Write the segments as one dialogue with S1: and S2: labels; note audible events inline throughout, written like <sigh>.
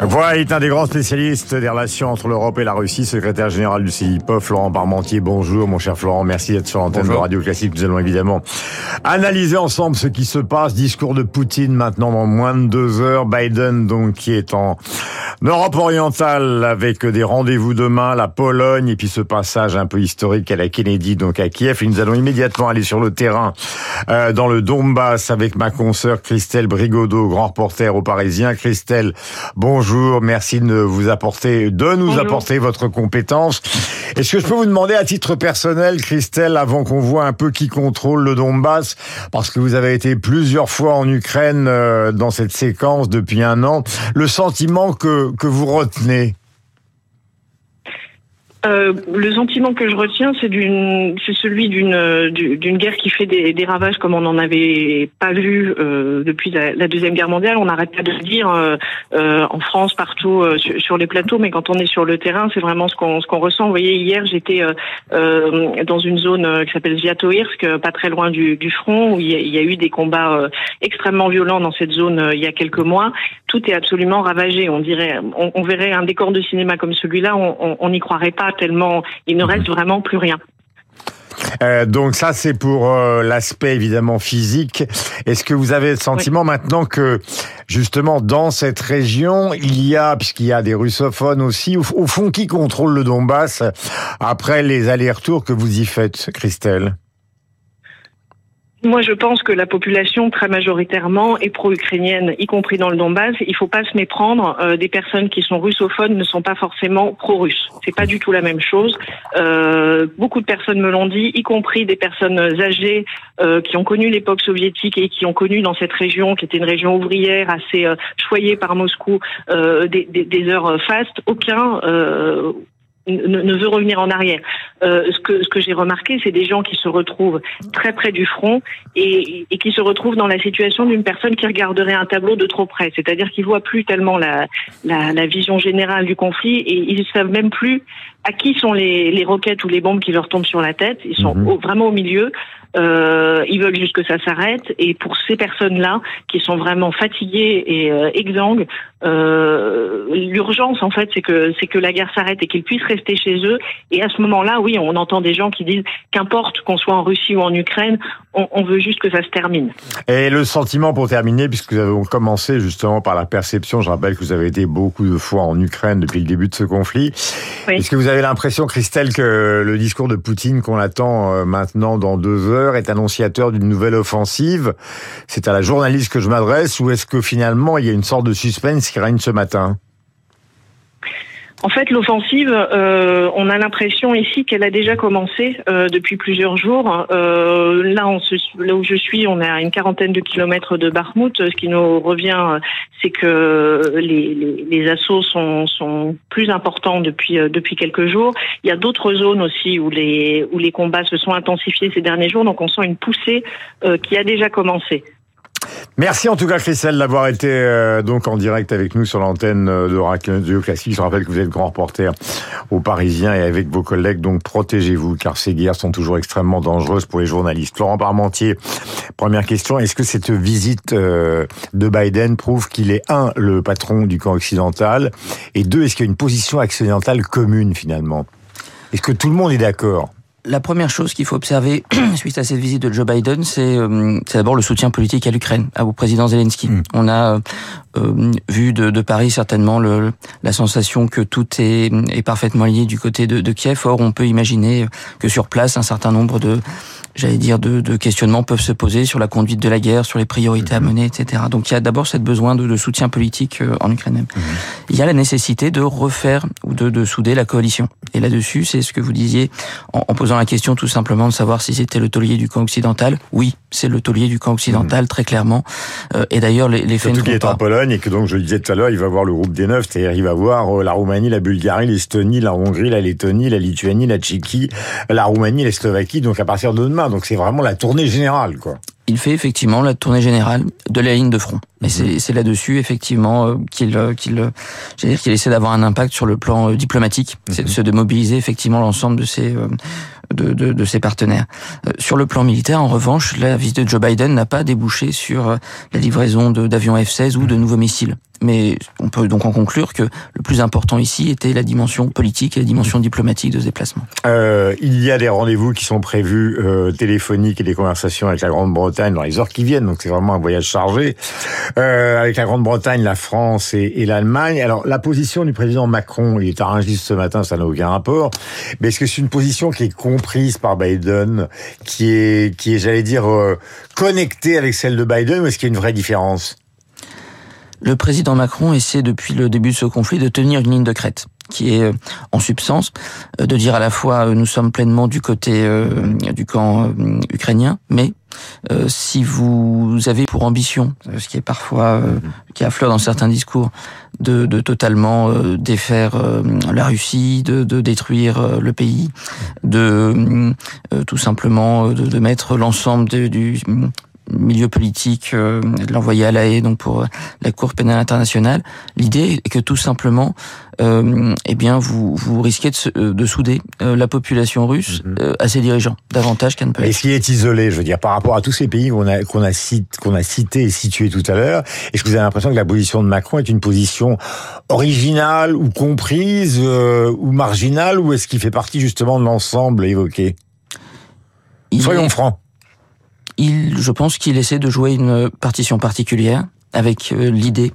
S1: Voilà est un des grands spécialistes des relations entre l'Europe et la Russie, secrétaire général du CIPOF, Florent Parmentier. Bonjour mon cher Florent, merci d'être sur l'antenne de Radio Classique. Nous allons évidemment analyser ensemble ce qui se passe. Discours de Poutine maintenant dans moins de deux heures. Biden donc qui est en Europe orientale avec des rendez-vous demain, la Pologne et puis ce passage un peu historique à la Kennedy donc à Kiev. Et nous allons immédiatement aller sur le terrain euh, dans le Donbass avec ma consoeur Christelle Brigodeau, grand reporter au Parisien. Christelle, bonjour, merci de vous apporter, de nous apporter votre compétence. Est-ce que je peux vous demander à titre personnel, Christelle, avant qu'on voit un peu qui contrôle le Donbass, parce que vous avez été plusieurs fois en Ukraine euh, dans cette séquence depuis un an, le sentiment que, que vous retenez?
S2: Euh, le sentiment que je retiens, c'est d'une, c'est celui d'une d'une guerre qui fait des, des, ravages comme on n'en avait pas vu euh, depuis la, deuxième guerre mondiale. On n'arrête pas de le dire euh, euh en France, partout euh, sur, les plateaux, mais quand on est sur le terrain, c'est vraiment ce qu'on ressent. Vous voyez, hier, j'étais dans une zone qui s'appelle Zviatoirsk, pas très loin du, du front, où il y, a, il y, a, eu des combats extrêmement violents dans cette zone il y a quelques mois. Tout est absolument ravagé. On dirait, on, on verrait un décor de cinéma comme celui-là, on n'y croirait pas tellement il ne reste vraiment plus rien.
S1: Euh, donc ça c'est pour euh, l'aspect évidemment physique. Est-ce que vous avez le sentiment maintenant que justement dans cette région il y a puisqu'il y a des russophones aussi au, au fond qui contrôle le Donbass après les allers-retours que vous y faites, Christelle?
S2: Moi, je pense que la population très majoritairement est pro-ukrainienne, y compris dans le Donbass. Il faut pas se méprendre. Euh, des personnes qui sont russophones ne sont pas forcément pro-russes. C'est pas du tout la même chose. Euh, beaucoup de personnes me l'ont dit, y compris des personnes âgées euh, qui ont connu l'époque soviétique et qui ont connu dans cette région, qui était une région ouvrière assez euh, choyée par Moscou, euh, des, des, des, heures fastes. Aucun ne, veut revenir en arrière. Euh, ce que, j'ai remarqué, c'est des gens qui se retrouvent très près du front et, qui se retrouvent dans la situation d'une personne qui regarderait un tableau de trop près. C'est-à-dire qu'ils voient plus tellement la, la, la, vision générale du conflit et ils savent même plus à qui sont les, les roquettes ou les bombes qui leur tombent sur la tête? Ils sont mhm. vraiment au milieu. Euh, ils veulent juste que ça s'arrête. Et pour ces personnes-là, qui sont vraiment fatiguées et euh, exsangues, euh, l'urgence, en fait, c'est que c'est que la guerre s'arrête et qu'ils puissent rester chez eux. Et à ce moment-là, oui, on entend des gens qui disent qu'importe qu'on soit en Russie ou en Ukraine, on, on, veut juste que ça se termine.
S1: Et le sentiment pour terminer, puisque vous avez commencé justement par la perception, je rappelle que vous avez été beaucoup de fois en Ukraine depuis le début de ce conflit. Oui. Est-ce que vous avez l'impression, Christelle, que le discours de Poutine qu'on attend euh, maintenant dans deux heures est annonciateur d'une nouvelle offensive. C'est à la journaliste que je m'adresse ou est-ce que finalement il y a une sorte de suspense qui règne ce matin?
S2: En fait, l'offensive, euh, on a l'impression ici qu'elle a déjà commencé euh, depuis plusieurs jours. Euh, là, on se, là où je suis, on est à une quarantaine de kilomètres de Bakhmut. Ce qui nous revient, c'est que les, assauts sont, sont plus importants depuis depuis quelques jours. Il y a d'autres zones aussi où les où les combats se sont intensifiés ces derniers jours. Donc, on sent une poussée qui a déjà commencé.
S1: Merci en tout cas Christelle d'avoir été euh, donc en direct avec nous sur l'antenne euh, de Radio Classique. Je rappelle que vous êtes grand reporter au Parisien et avec vos collègues, donc protégez-vous car ces guerres sont toujours extrêmement dangereuses pour les journalistes. Florent Parmentier, première question, est-ce que cette visite euh, de Biden prouve qu'il est un, le patron du camp occidental et deux, est-ce qu'il y a une position occidentale commune finalement? Est-ce que tout le monde est d'accord?
S3: La première chose qu'il faut observer <clears throat> suite à cette visite de Joe Biden, c'est euh, d'abord le soutien politique à l'Ukraine, au président Zelensky. Mm. On a euh, vu de, de, Paris certainement le, la sensation que tout est, est parfaitement lié du côté de, de, Kiev. Or, on peut imaginer que sur place, un certain nombre de j'allais dire, de, de, questionnements peuvent se poser sur la conduite de la guerre, sur les priorités à mhm. mener, etc. Donc il y a d'abord cette besoin de, de, soutien politique euh, en Ukraine. Mhm. Il y a la nécessité de refaire ou de, de souder la coalition. Et là-dessus, c'est ce que vous disiez en, en, posant la question tout simplement de savoir si c'était le taulier du camp occidental. Oui, c'est le taulier du camp occidental, mmh. très clairement. Euh, et d'ailleurs, les, les faits
S1: Surtout qu'il est en Pologne et que donc, je le disais tout à l'heure, il va voir le groupe des neuf, c'est-à-dire il va voir euh, la Roumanie, la Bulgarie, l'Estonie, la Hongrie, la Lettonie, la Lituanie, la Tchéquie, la Roumanie, la Slovaquie, donc à partir de demain. Donc c'est vraiment la tournée générale, quoi
S3: il fait effectivement la tournée générale de la ligne de front. Et mhm. c'est là-dessus effectivement euh, qu'il euh, qu'il euh, qu'il essaie d'avoir un impact sur le plan diplomatique, c'est de mhm. se démobiliser effectivement l'ensemble de ces de, de, de ses partenaires. sur le plan militaire, en revanche, la visite de Joe Biden n'a pas débouché sur la livraison d'avions F-16 ou de nouveaux missiles. Mais on peut donc en conclure que le plus important ici était la dimension politique et la dimension diplomatique de ce déplacement.
S1: Euh, il y a des rendez-vous qui sont prévus euh, téléphoniques et des conversations avec la Grande-Bretagne dans les heures qui viennent, donc c'est vraiment un voyage chargé. Euh, avec la Grande-Bretagne, la France et, et l'Allemagne. Alors la position du président Macron, il est à ce matin, ça n'a aucun rapport. Mais est-ce que c'est une position qui est comprise par Biden, qui est, qui est, j'allais dire, euh, connectée avec celle de Biden, ou est-ce qu'il y a une vraie différence?
S3: Le président Macron essaie depuis le début de ce conflit de tenir une ligne de crête qui est euh, en substance euh, de dire à la fois nous sommes pleinement du côté du camp ukrainien, mais si vous avez pour ambition, ce qui est parfois qui affleure dans certains discours, de, de totalement défaire la Russie, de, de détruire le pays, de tout simplement de, de mettre l'ensemble du milieu politique, euh, de l'envoyer à la haie donc pour euh, la Cour pénale internationale. L'idée est que tout simplement, euh, eh bien, vous, vous risquez de, de souder la population russe mhm. à ses dirigeants, davantage qu'à ne pas.
S1: Est-ce qu'il est isolé, je veux dire, par rapport à tous ces pays qu'on a qu'on a, cité, qu'on a cité et situé tout à l'heure Est-ce que vous avez l'impression que la position de Macron est une position originale ou comprise ou marginale, ou est-ce qu'il fait partie justement de l'ensemble évoqué? Soyons francs
S3: il, je pense qu'il essaie de jouer une partition particulière avec euh, l'idée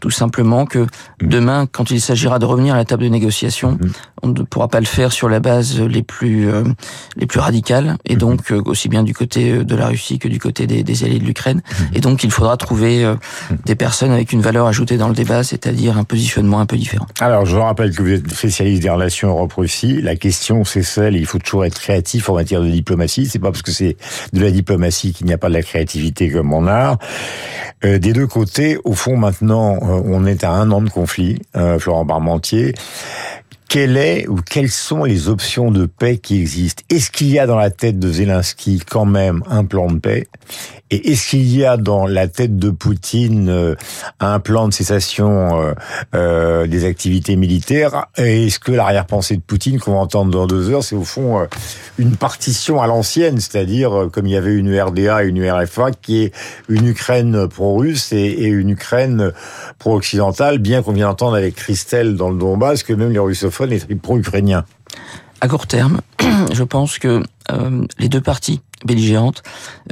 S3: tout simplement que mm. demain, quand il s'agira de revenir à la table de négociation, mm. on ne pourra pas le faire sur la base les plus euh, les plus radicales, et mm. donc euh, aussi bien du côté de la Russie que du côté des, des alliés de l'Ukraine. Et donc il faudra trouver des personnes avec une valeur ajoutée dans le débat, c'est-à-dire un positionnement un peu différent.
S1: Alors je rappelle que vous êtes spécialiste des relations Europe-Russie. La question c'est celle, il faut toujours être créatif en matière de diplomatie. C'est pas parce que c'est de la diplomatie qu'il n'y a pas de la créativité comme en art. des deux au fond, maintenant, euh, on est à un an de conflit, euh, Florent Parmentier. Quelle est ou quelles sont les options de paix qui existent? Est-ce qu'il y a dans la tête de Zelensky quand même un plan de paix? Et est-ce qu'il y a dans la tête de Poutine euh, un plan de cessation euh, euh, des activités militaires? Et est-ce que l'arrière-pensée de Poutine qu'on va entendre dans deux heures, c'est au fond une partition à l'ancienne, c'est-à-dire comme il y avait une RDA et une URFA, qui est une Ukraine pro-russe et, une Ukraine pro-occidentale, bien qu'on vient d'entendre avec Christelle dans le Donbass que même les
S3: À court terme, <clears throat> je pense que les deux parties belligérantes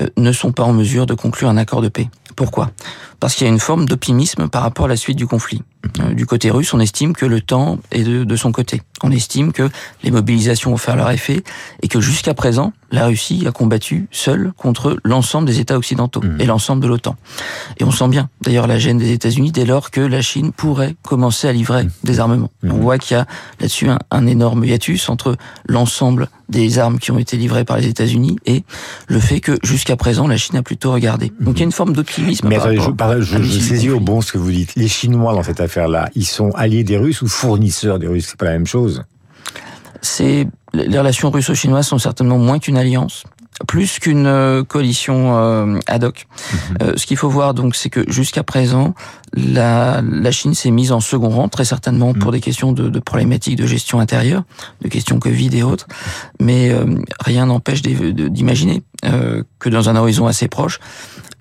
S3: euh, ne sont pas en mesure de conclure un accord de paix. Pourquoi? Parce qu'il y a une forme d'optimisme par rapport à la suite du conflit. Euh, du côté russe, on estime que le temps est de, son côté. On estime que les mobilisations vont faire leur effet et que jusqu'à présent, la Russie a combattu seule contre l'ensemble des États occidentaux mmh. et l'ensemble de l'OTAN. Et on sent bien, d'ailleurs, la gêne des États-Unis dès lors que la Chine pourrait commencer à livrer mmh. des armements. Mmh. On voit qu'il y a là-dessus un, énorme hiatus entre l'ensemble des armes qui ont été livrées par les États-Unis et le fait que jusqu'à présent, la Chine a plutôt regardé. Donc il y a une forme d'optimisme.
S1: Mais attendez, je, je saisis au bon ce que vous dites. Les Chinois dans cette affaire là Ils sont alliés des Russes ou fournisseurs des Russes C'est pas la même chose.
S3: C'est les relations russo-chinoises sont certainement moins qu'une alliance plus qu'une euh, coalition euh, ad hoc. Mhm. Euh, ce qu'il faut voir donc, c'est que jusqu'à présent, la, la Chine s'est mise en second rang, très certainement pour mhm. des questions de, de, problématiques de gestion intérieure, de questions Covid et autres. Mais rien n'empêche d'imaginer que dans un horizon assez proche,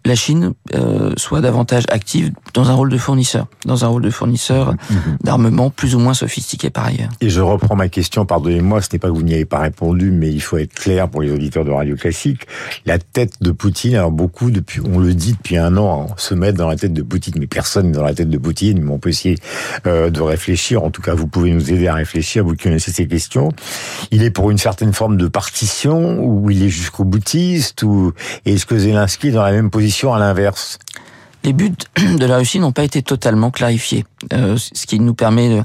S3: la Chine euh, soit davantage active dans un rôle de fournisseur, dans un rôle de fournisseur mhm. d'armement plus ou moins sophistiqué par ailleurs.
S1: Et je reprends ma question, pardonnez-moi, ce n'est pas que vous n'y avez pas répondu, mais il faut être clair pour les auditeurs de Radio Classique. La tête de Poutine, alors beaucoup, depuis, on le dit depuis un an, on se met dans la tête de Poutine, mais personne n'est dans la tête de Poutine, mais on peut essayer euh, de réfléchir, en tout cas vous pouvez nous aider à réfléchir, vous connaissez ces questions. Il est pour une certaine forme de partition, ou il est jusqu'au boutiste, ou est-ce que Zelensky est dans la même position à l'inverse?
S3: Les buts <clears throat> de la Russie n'ont pas été totalement clarifiés, euh, ce qui nous permet euh,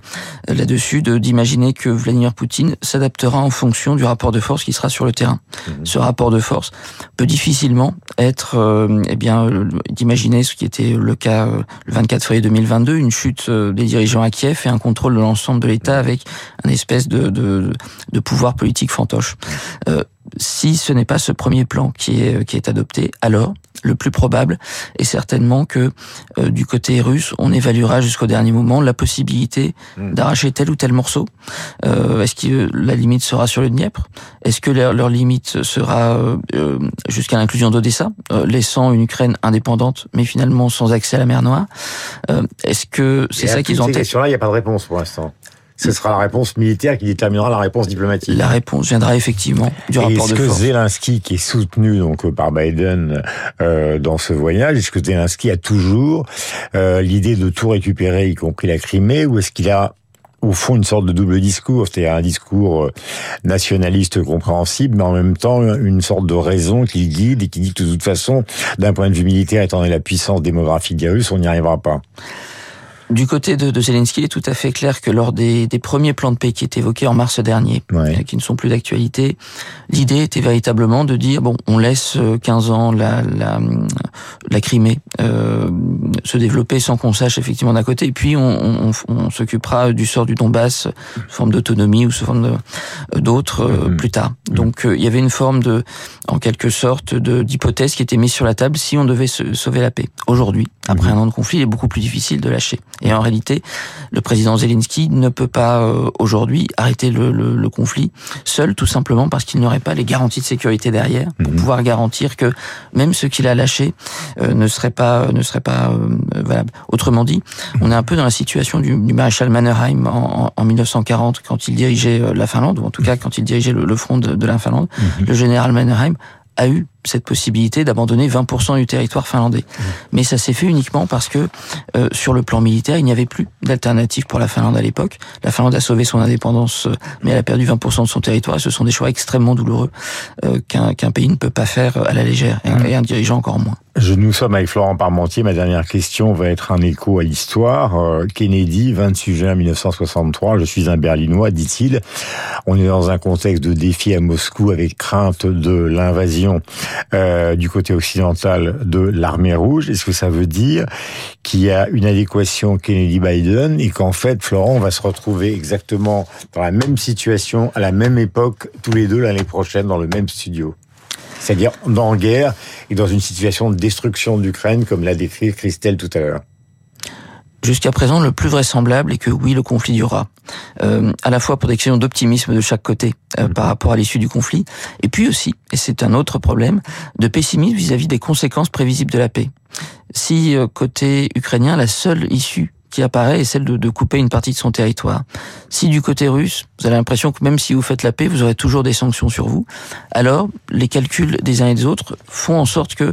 S3: là-dessus d'imaginer que Vladimir Poutine s'adaptera en fonction du rapport de force qui sera sur le terrain. Mhm. Ce rapport de force peut difficilement être, euh, eh bien, d'imaginer ce qui était le cas le 24 février 2022, une chute des dirigeants à Kiev et un contrôle de l'ensemble de l'État avec un espèce de, de, de pouvoir politique fantoche si ce n'est pas ce premier plan qui est, qui est adopté, alors le plus probable est certainement que euh, du côté russe, on évaluera jusqu'au dernier moment la possibilité hmm. d'arracher tel ou tel morceau. Euh, Est-ce que la limite sera sur le Dniepr? Est-ce que leur, leur, limite sera euh, jusqu'à l'inclusion d'Odessa, euh, laissant une Ukraine indépendante, mais finalement sans accès à la mer Noire? Est-ce que c'est ça qu'ils ont
S1: en tête? Sur là, il n'y a pas de réponse pour l'instant ce sera la réponse militaire qui déterminera la réponse diplomatique.
S3: La réponse viendra effectivement du rapport
S1: de
S3: force.
S1: Est-ce que Zelensky, qui est soutenu donc par Biden euh, dans ce voyage, est-ce que Zelensky a toujours euh, l'idée de tout récupérer, y compris la Crimée, ou est-ce qu'il a au fond une sorte de double discours, c'est-à-dire un discours euh, nationaliste compréhensible, mais en même temps une sorte de raison qui guide et qui dit que de toute façon, d'un point de vue militaire, étant donné la puissance démographique des Russes, on n'y arrivera pas?
S3: Du côté de, de, Zelensky, il est tout à fait clair que lors des, des premiers plans de paix qui étaient évoqués en mars dernier, ouais. qui ne sont plus d'actualité, l'idée était véritablement de dire bon, on laisse 15 euh, ans la, la, la Crimée euh, se développer sans qu'on sache effectivement d'un côté, et puis on, on, on s'occupera du sort du Donbass sous forme d'autonomie ou sous forme d'autres euh, mm -hmm. plus tard. Mm -hmm. Donc euh, il y avait une forme de, en quelque sorte, d'hypothèse qui était mise sur la table si on devait se, sauver la paix. Aujourd'hui, après mm -hmm. un an de conflit, il est beaucoup plus difficile de lâcher. Et en réalité, le président Zelensky ne peut pas euh, aujourd'hui arrêter le, le, le, conflit seul, tout simplement parce qu'il n'aurait pas les garanties de sécurité derrière pour mmh. pouvoir garantir que même ce qu'il a lâché euh, ne serait pas ne serait pas euh, valable. Autrement dit, on est un peu dans la situation du, du maréchal Mannerheim en, en, 1940 quand il dirigeait euh, la Finlande, ou en tout cas quand il dirigeait le, le front de, de la Finlande. Mmh. Le général Mannerheim a eu cette possibilité d'abandonner 20% du territoire finlandais. Mmh. Mais ça s'est fait uniquement parce que euh, sur le plan militaire, il n'y avait plus d'alternative pour la Finlande à l'époque. La Finlande a sauvé son indépendance, euh, mais elle a perdu 20% de son territoire. Et ce sont des choix extrêmement douloureux euh, qu'un qu pays ne peut pas faire à la légère, et, mmh. et un dirigeant encore moins.
S1: Je nous sommes avec Florent Parmentier. Ma dernière question va être un écho à l'histoire. Euh, Kennedy, 28 juin 1963. Je suis un Berlinois, dit-il. On est dans un contexte de défi à Moscou avec crainte de l'invasion euh, du côté occidental de l'armée rouge. Est-ce que ça veut dire qu'il y a une adéquation Kennedy-Biden et qu'en fait, Florent, on va se retrouver exactement dans la même situation, à la même époque, tous les deux l'année prochaine, dans le même studio? C'est-à-dire en guerre et dans une situation de destruction d'Ukraine, comme l'a décrit Christelle tout à l'heure
S3: Jusqu'à présent, le plus vraisemblable est que oui, le conflit aura. Euh, à la fois pour des questions d'optimisme de chaque côté euh, par rapport à l'issue du conflit, et puis aussi, et c'est un autre problème, de pessimisme vis-à-vis -vis des conséquences prévisibles de la paix. Si euh, côté ukrainien, la seule issue qui apparaît est celle de, couper une partie de son territoire. Si du côté russe, vous avez l'impression que même si vous faites la paix, vous aurez toujours des sanctions sur vous, alors les calculs des uns et des autres font en sorte que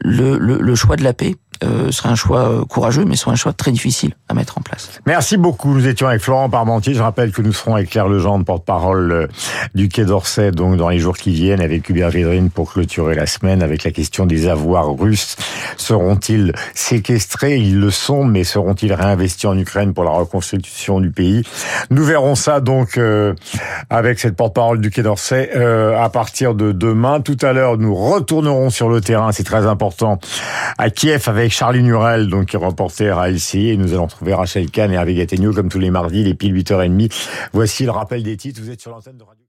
S3: le choix de la paix euh, serait un choix euh, courageux, mais soit un choix très difficile à mettre en place.
S1: Merci beaucoup. Nous étions avec Florent Parmentier. Je rappelle que nous serons avec Claire Legendre, porte-parole euh, du Quai d'Orsay, donc dans les jours qui viennent, avec Hubert Védrine pour clôturer la semaine, avec la question des avoirs russes. Seront-ils séquestrés? Ils le sont, mais seront-ils réinvestis en Ukraine pour la reconstruction du pays? Nous verrons ça donc euh, avec cette porte-parole du Quai d'Orsay euh, à partir de demain. Tout à l'heure, nous retournerons sur le terrain, c'est très important, à Kiev avec Charlie Nurel, donc qui est reporter à LCI, et nous allons trouver Rachel Kahn et Hervé Gattegno comme tous les mardis, les piles 8h30. Voici le rappel des titres. Vous êtes sur l'antenne de Radio